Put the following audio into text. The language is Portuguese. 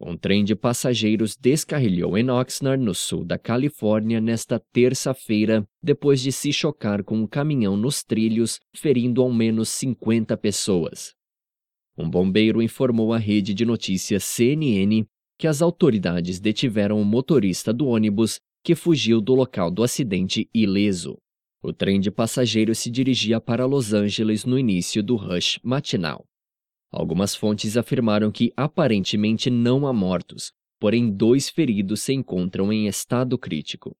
Um trem de passageiros descarrilhou em Oxnard, no sul da Califórnia, nesta terça-feira, depois de se chocar com um caminhão nos trilhos, ferindo ao menos 50 pessoas. Um bombeiro informou à rede de notícias CNN que as autoridades detiveram o motorista do ônibus que fugiu do local do acidente ileso. O trem de passageiros se dirigia para Los Angeles no início do rush matinal. Algumas fontes afirmaram que aparentemente não há mortos, porém dois feridos se encontram em estado crítico.